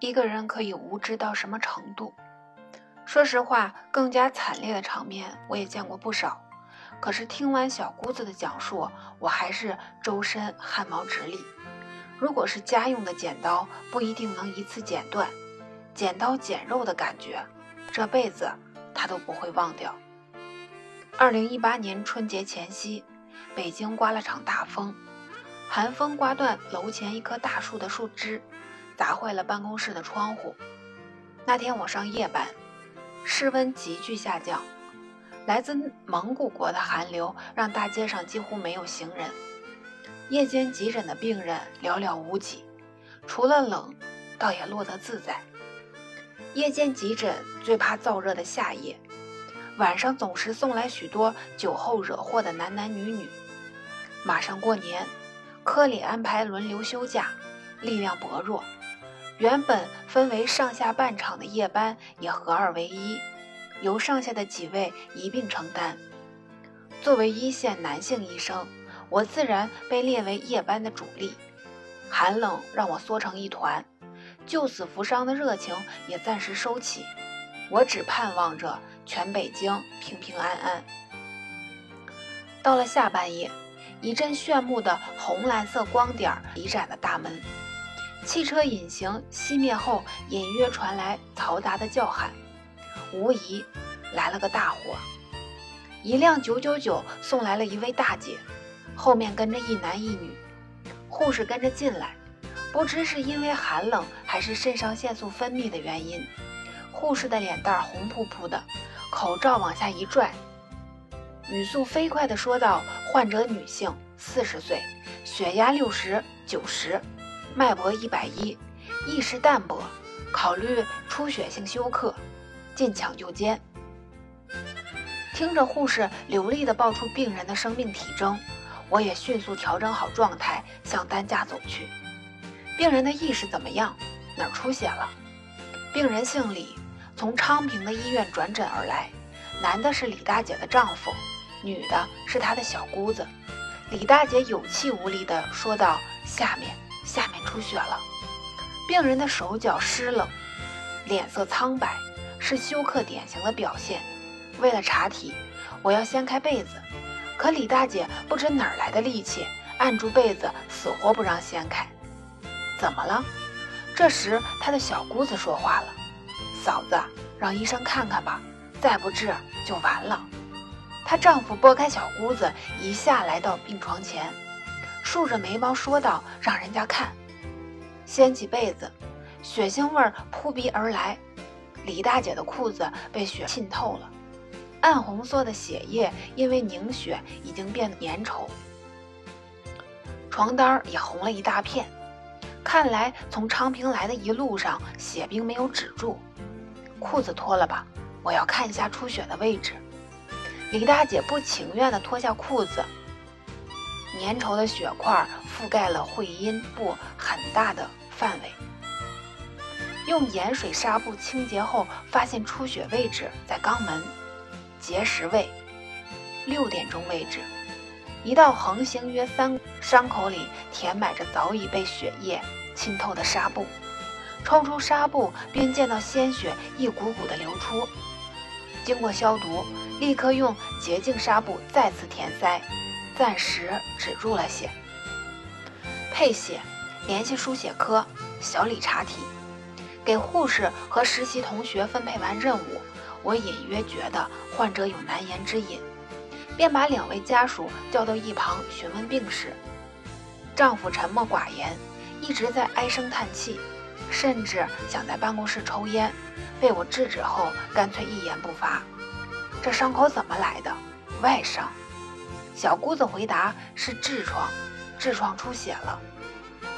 一个人可以无知到什么程度？说实话，更加惨烈的场面我也见过不少。可是听完小姑子的讲述，我还是周身汗毛直立。如果是家用的剪刀，不一定能一次剪断，剪刀剪肉的感觉，这辈子他都不会忘掉。二零一八年春节前夕，北京刮了场大风，寒风刮断楼前一棵大树的树枝，砸坏了办公室的窗户。那天我上夜班，室温急剧下降。来自蒙古国的寒流让大街上几乎没有行人，夜间急诊的病人寥寥无几，除了冷，倒也落得自在。夜间急诊最怕燥热的夏夜，晚上总是送来许多酒后惹祸的男男女女。马上过年，科里安排轮流休假，力量薄弱，原本分为上下半场的夜班也合二为一。由上下的几位一并承担。作为一线男性医生，我自然被列为夜班的主力。寒冷让我缩成一团，救死扶伤的热情也暂时收起。我只盼望着全北京平平安安。到了下半夜，一阵炫目的红蓝色光点一闪了大门，汽车引擎熄灭后，隐约传来嘈杂的叫喊。无疑来了个大火，一辆九九九送来了一位大姐，后面跟着一男一女，护士跟着进来，不知是因为寒冷还是肾上腺素分泌的原因，护士的脸蛋红扑扑的，口罩往下一拽，语速飞快地说道：“患者女性，四十岁，血压六十九十，脉搏一百一，意识淡薄，考虑出血性休克。”进抢救间，听着护士流利地报出病人的生命体征，我也迅速调整好状态，向担架走去。病人的意识怎么样？哪儿出血了？病人姓李，从昌平的医院转诊而来。男的是李大姐的丈夫，女的是她的小姑子。李大姐有气无力地说道：“下面，下面出血了。”病人的手脚湿冷，脸色苍白。是休克典型的表现。为了查体，我要掀开被子，可李大姐不知哪儿来的力气，按住被子，死活不让掀开。怎么了？这时，她的小姑子说话了：“嫂子，让医生看看吧，再不治就完了。”她丈夫拨开小姑子，一下来到病床前，竖着眉毛说道：“让人家看。”掀起被子，血腥味扑鼻而来。李大姐的裤子被血浸透了，暗红色的血液因为凝血已经变得粘稠，床单也红了一大片。看来从昌平来的一路上血并没有止住。裤子脱了吧，我要看一下出血的位置。李大姐不情愿地脱下裤子，粘稠的血块覆盖了会阴部很大的范围。用盐水纱布清洁后，发现出血位置在肛门结石位，六点钟位置，一道横行约三伤口里填满着早已被血液浸透的纱布，抽出纱布，便见到鲜血一股股的流出。经过消毒，立刻用洁净纱布再次填塞，暂时止住了血。配血，联系输血科，小李查体。给护士和实习同学分配完任务，我隐约觉得患者有难言之隐，便把两位家属叫到一旁询问病史。丈夫沉默寡言，一直在唉声叹气，甚至想在办公室抽烟，被我制止后，干脆一言不发。这伤口怎么来的？外伤。小姑子回答是痔疮，痔疮出血了。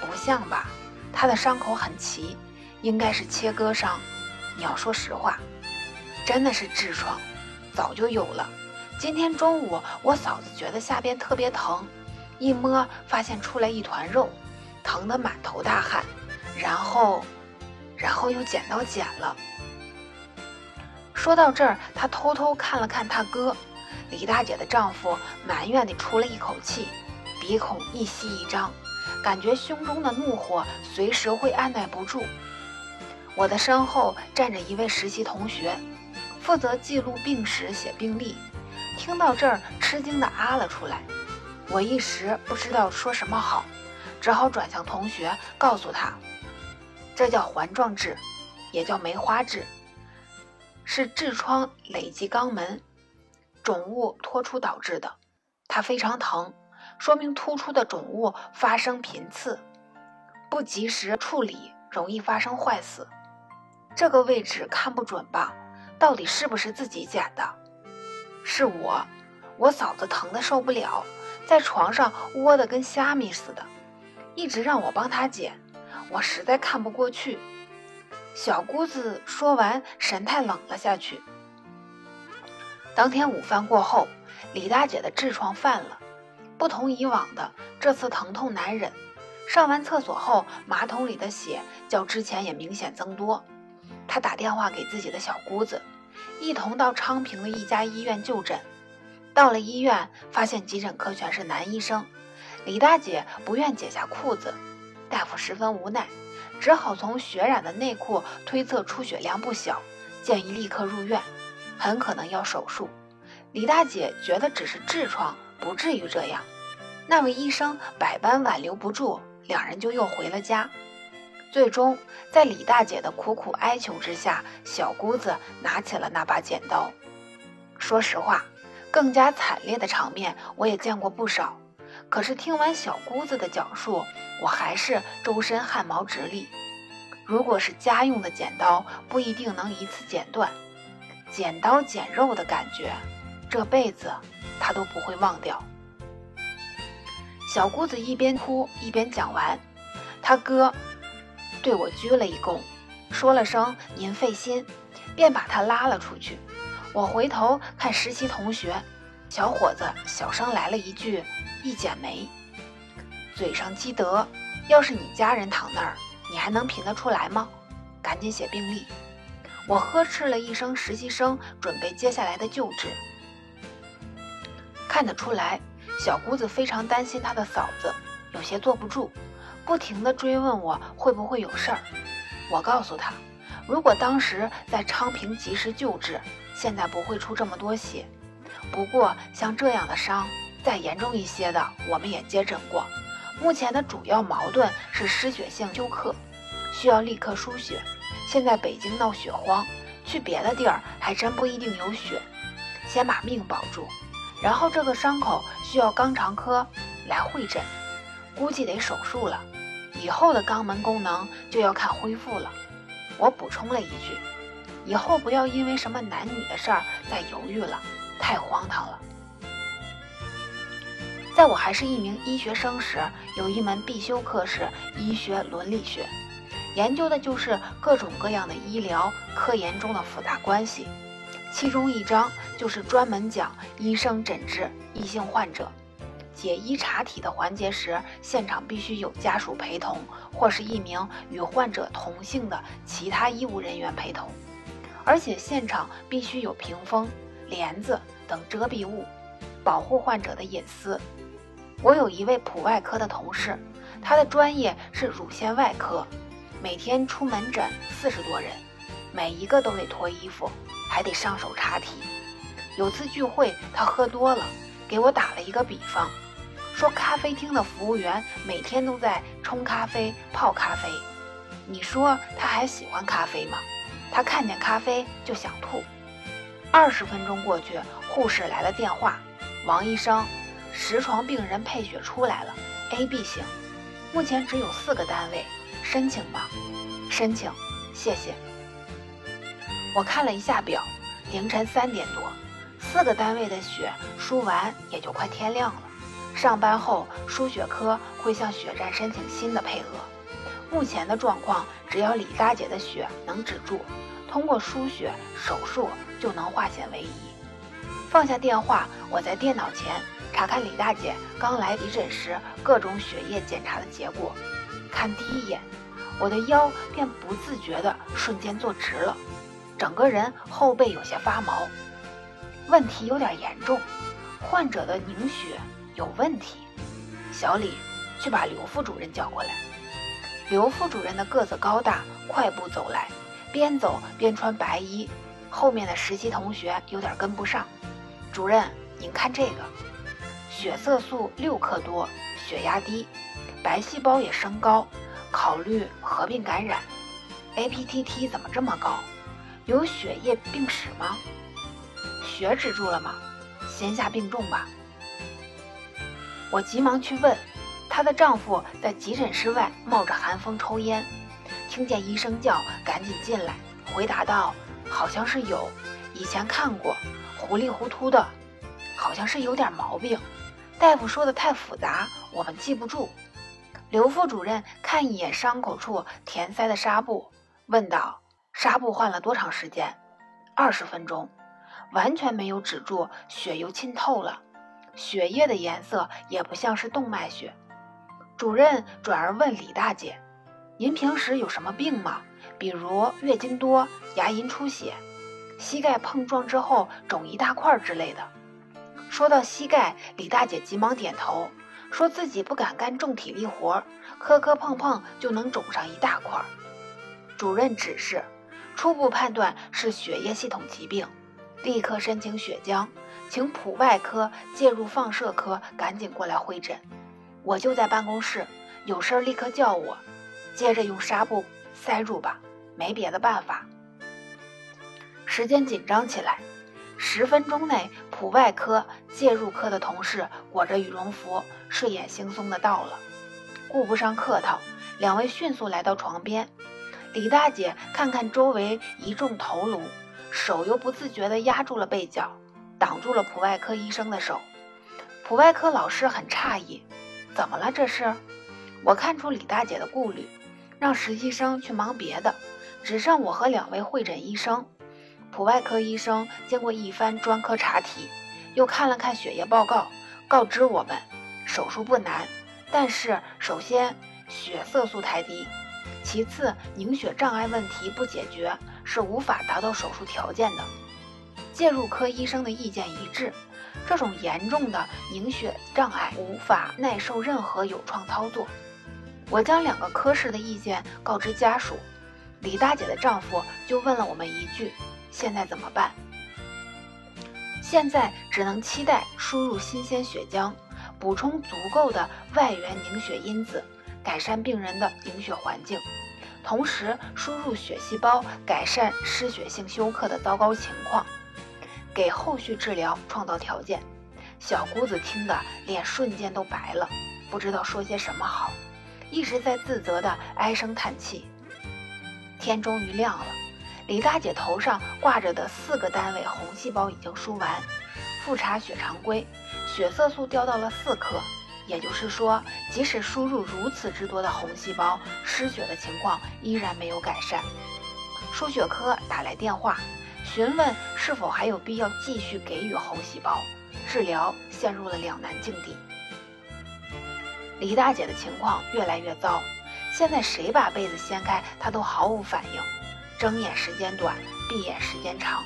不像吧？她的伤口很齐。应该是切割伤，你要说实话，真的是痔疮，早就有了。今天中午我嫂子觉得下边特别疼，一摸发现出来一团肉，疼得满头大汗，然后，然后又剪刀剪了。说到这儿，她偷偷看了看他哥，李大姐的丈夫，埋怨地出了一口气，鼻孔一吸一张，感觉胸中的怒火随时会按耐不住。我的身后站着一位实习同学，负责记录病史、写病历。听到这儿，吃惊的啊了出来。我一时不知道说什么好，只好转向同学，告诉他：“这叫环状痔，也叫梅花痔，是痔疮累积肛门肿物脱出导致的。它非常疼，说明突出的肿物发生频次，不及时处理容易发生坏死。这个位置看不准吧？到底是不是自己剪的？是我，我嫂子疼的受不了。”在床上窝得跟虾米似的，一直让我帮她剪，我实在看不过去。小姑子说完，神态冷了下去。当天午饭过后，李大姐的痔疮犯了，不同以往的，这次疼痛难忍。上完厕所后，马桶里的血较之前也明显增多。她打电话给自己的小姑子，一同到昌平的一家医院就诊。到了医院，发现急诊科全是男医生，李大姐不愿解下裤子，大夫十分无奈，只好从血染的内裤推测出血量不小，建议立刻入院，很可能要手术。李大姐觉得只是痔疮，不至于这样。那位医生百般挽留不住，两人就又回了家。最终，在李大姐的苦苦哀求之下，小姑子拿起了那把剪刀。说实话。更加惨烈的场面我也见过不少，可是听完小姑子的讲述，我还是周身汗毛直立。如果是家用的剪刀，不一定能一次剪断，剪刀剪肉的感觉，这辈子他都不会忘掉。小姑子一边哭一边讲完，他哥对我鞠了一躬，说了声“您费心”，便把他拉了出去。我回头看实习同学，小伙子小声来了一句：“一剪梅。”嘴上积德。要是你家人躺那儿，你还能品得出来吗？赶紧写病历。我呵斥了一声实习生，准备接下来的救治。看得出来，小姑子非常担心她的嫂子，有些坐不住，不停地追问我会不会有事儿。我告诉她，如果当时在昌平及时救治。现在不会出这么多血，不过像这样的伤，再严重一些的我们也接诊过。目前的主要矛盾是失血性休克，需要立刻输血。现在北京闹血荒，去别的地儿还真不一定有血。先把命保住，然后这个伤口需要肛肠科来会诊，估计得手术了。以后的肛门功能就要看恢复了。我补充了一句。以后不要因为什么男女的事儿再犹豫了，太荒唐了。在我还是一名医学生时，有一门必修课是医学伦理学，研究的就是各种各样的医疗科研中的复杂关系。其中一章就是专门讲医生诊治异性患者、解医查体的环节时，现场必须有家属陪同，或是一名与患者同姓的其他医务人员陪同。而且现场必须有屏风、帘子等遮蔽物，保护患者的隐私。我有一位普外科的同事，他的专业是乳腺外科，每天出门诊四十多人，每一个都得脱衣服，还得上手查体。有次聚会，他喝多了，给我打了一个比方，说咖啡厅的服务员每天都在冲咖啡、泡咖啡，你说他还喜欢咖啡吗？他看见咖啡就想吐。二十分钟过去，护士来了电话：“王医生，十床病人配血出来了，A、B 型，目前只有四个单位，申请吧。”“申请，谢谢。”我看了一下表，凌晨三点多，四个单位的血输完也就快天亮了。上班后，输血科会向血站申请新的配额。目前的状况，只要李大姐的血能止住，通过输血手术就能化险为夷。放下电话，我在电脑前查看李大姐刚来急诊时各种血液检查的结果。看第一眼，我的腰便不自觉地瞬间坐直了，整个人后背有些发毛。问题有点严重，患者的凝血有问题。小李，去把刘副主任叫过来。刘副主任的个子高大，快步走来，边走边穿白衣，后面的实习同学有点跟不上。主任，您看这个，血色素六克多，血压低，白细胞也升高，考虑合并感染。APTT 怎么这么高？有血液病史吗？血止住了吗？先下病重吧。我急忙去问，她的丈夫在急诊室外冒着寒风抽烟，听见医生叫，赶紧进来，回答道：“好像是有，以前看过，糊里糊涂的，好像是有点毛病。大夫说的太复杂，我们记不住。”刘副主任看一眼伤口处填塞的纱布，问道：“纱布换了多长时间？”“二十分钟。”完全没有止住，血又浸透了，血液的颜色也不像是动脉血。主任转而问李大姐：“您平时有什么病吗？比如月经多、牙龈出血、膝盖碰撞之后肿一大块之类的？”说到膝盖，李大姐急忙点头，说自己不敢干重体力活，磕磕碰碰就能肿上一大块。主任指示，初步判断是血液系统疾病。立刻申请血浆，请普外科介入放射科赶紧过来会诊。我就在办公室，有事儿立刻叫我。接着用纱布塞住吧，没别的办法。时间紧张起来，十分钟内，普外科介入科的同事裹着羽绒服，睡眼惺忪的到了。顾不上客套，两位迅速来到床边。李大姐看看周围一众头颅。手又不自觉地压住了背角，挡住了普外科医生的手。普外科老师很诧异：“怎么了？这是？”我看出李大姐的顾虑，让实习生去忙别的，只剩我和两位会诊医生。普外科医生经过一番专科查体，又看了看血液报告，告知我们：手术不难，但是首先血色素太低，其次凝血障碍问题不解决。是无法达到手术条件的。介入科医生的意见一致，这种严重的凝血障碍无法耐受任何有创操作。我将两个科室的意见告知家属，李大姐的丈夫就问了我们一句：“现在怎么办？”现在只能期待输入新鲜血浆，补充足够的外源凝血因子，改善病人的凝血环境。同时输入血细胞，改善失血性休克的糟糕情况，给后续治疗创造条件。小姑子听得脸瞬间都白了，不知道说些什么好，一直在自责的唉声叹气。天终于亮了，李大姐头上挂着的四个单位红细胞已经输完，复查血常规，血色素掉到了四克。也就是说，即使输入如此之多的红细胞，失血的情况依然没有改善。输血科打来电话，询问是否还有必要继续给予红细胞治疗，陷入了两难境地。李大姐的情况越来越糟，现在谁把被子掀开，她都毫无反应，睁眼时间短，闭眼时间长。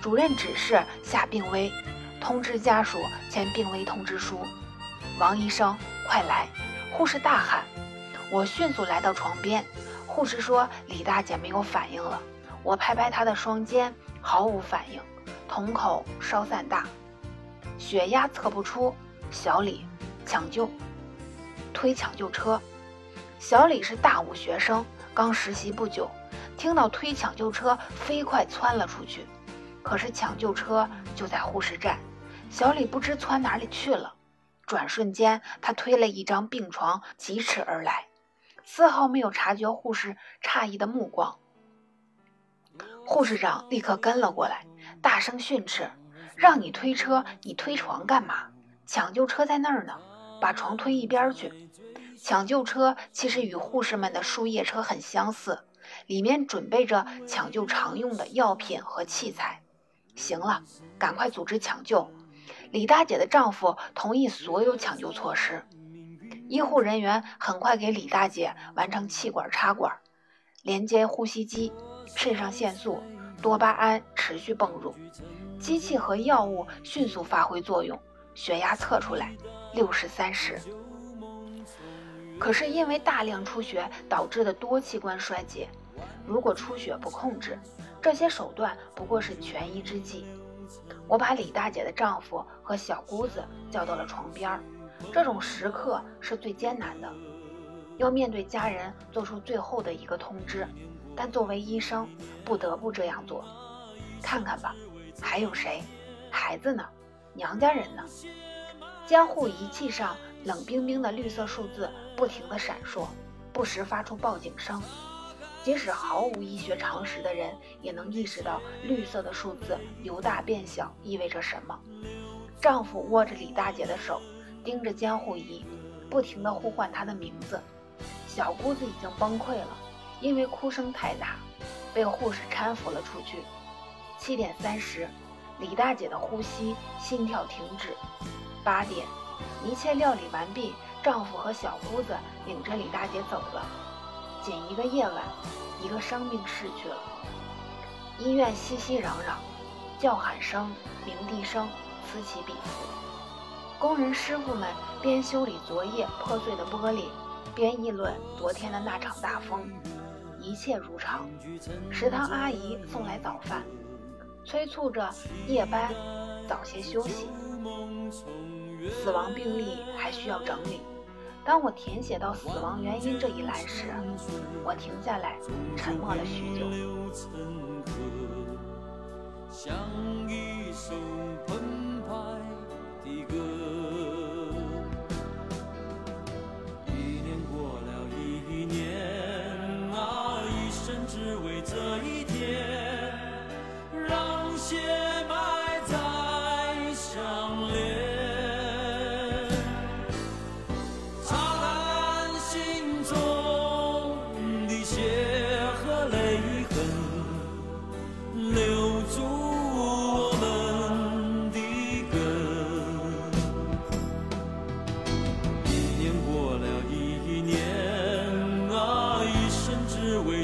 主任指示下病危，通知家属签病危通知书。王医生，快来！护士大喊。我迅速来到床边，护士说李大姐没有反应了。我拍拍她的双肩，毫无反应，瞳孔稍散大，血压测不出。小李，抢救，推抢救车。小李是大五学生，刚实习不久，听到推抢救车，飞快窜了出去。可是抢救车就在护士站，小李不知窜哪里去了。转瞬间，他推了一张病床，疾驰而来，丝毫没有察觉护士诧异的目光。护士长立刻跟了过来，大声训斥：“让你推车，你推床干嘛？抢救车在那儿呢，把床推一边去。”抢救车其实与护士们的输液车很相似，里面准备着抢救常用的药品和器材。行了，赶快组织抢救。李大姐的丈夫同意所有抢救措施，医护人员很快给李大姐完成气管插管，连接呼吸机，肾上腺素、多巴胺持续泵入，机器和药物迅速发挥作用，血压测出来六十三十。可是因为大量出血导致的多器官衰竭，如果出血不控制，这些手段不过是权宜之计。我把李大姐的丈夫和小姑子叫到了床边儿。这种时刻是最艰难的，要面对家人做出最后的一个通知，但作为医生不得不这样做。看看吧，还有谁？孩子呢？娘家人呢？监护仪器上冷冰冰的绿色数字不停地闪烁，不时发出报警声。即使毫无医学常识的人也能意识到绿色的数字由大变小意味着什么。丈夫握着李大姐的手。盯着监护仪，不停地呼唤她的名字。小姑子已经崩溃了，因为哭声太大，被护士搀扶了出去。七点三十，李大姐的呼吸、心跳停止。八点，一切料理完毕，丈夫和小姑子领着李大姐走了。仅一个夜晚，一个生命逝去了。医院熙熙攘攘，叫喊声、鸣笛声此起彼伏。工人师傅们边修理昨夜破碎的玻璃，边议论昨天的那场大风。一切如常。食堂阿姨送来早饭，催促着夜班早些休息。死亡病例还需要整理。当我填写到死亡原因这一栏时，我停下来，沉默了许久。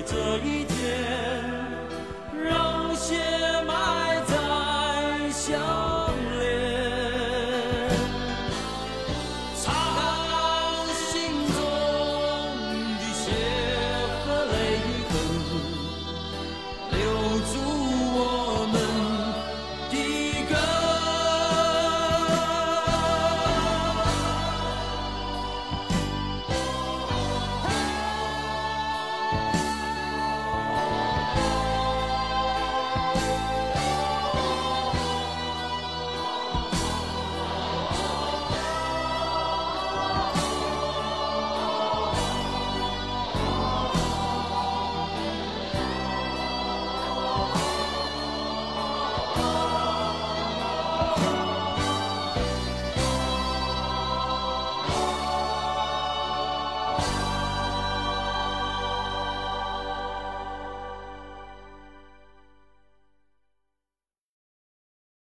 这一。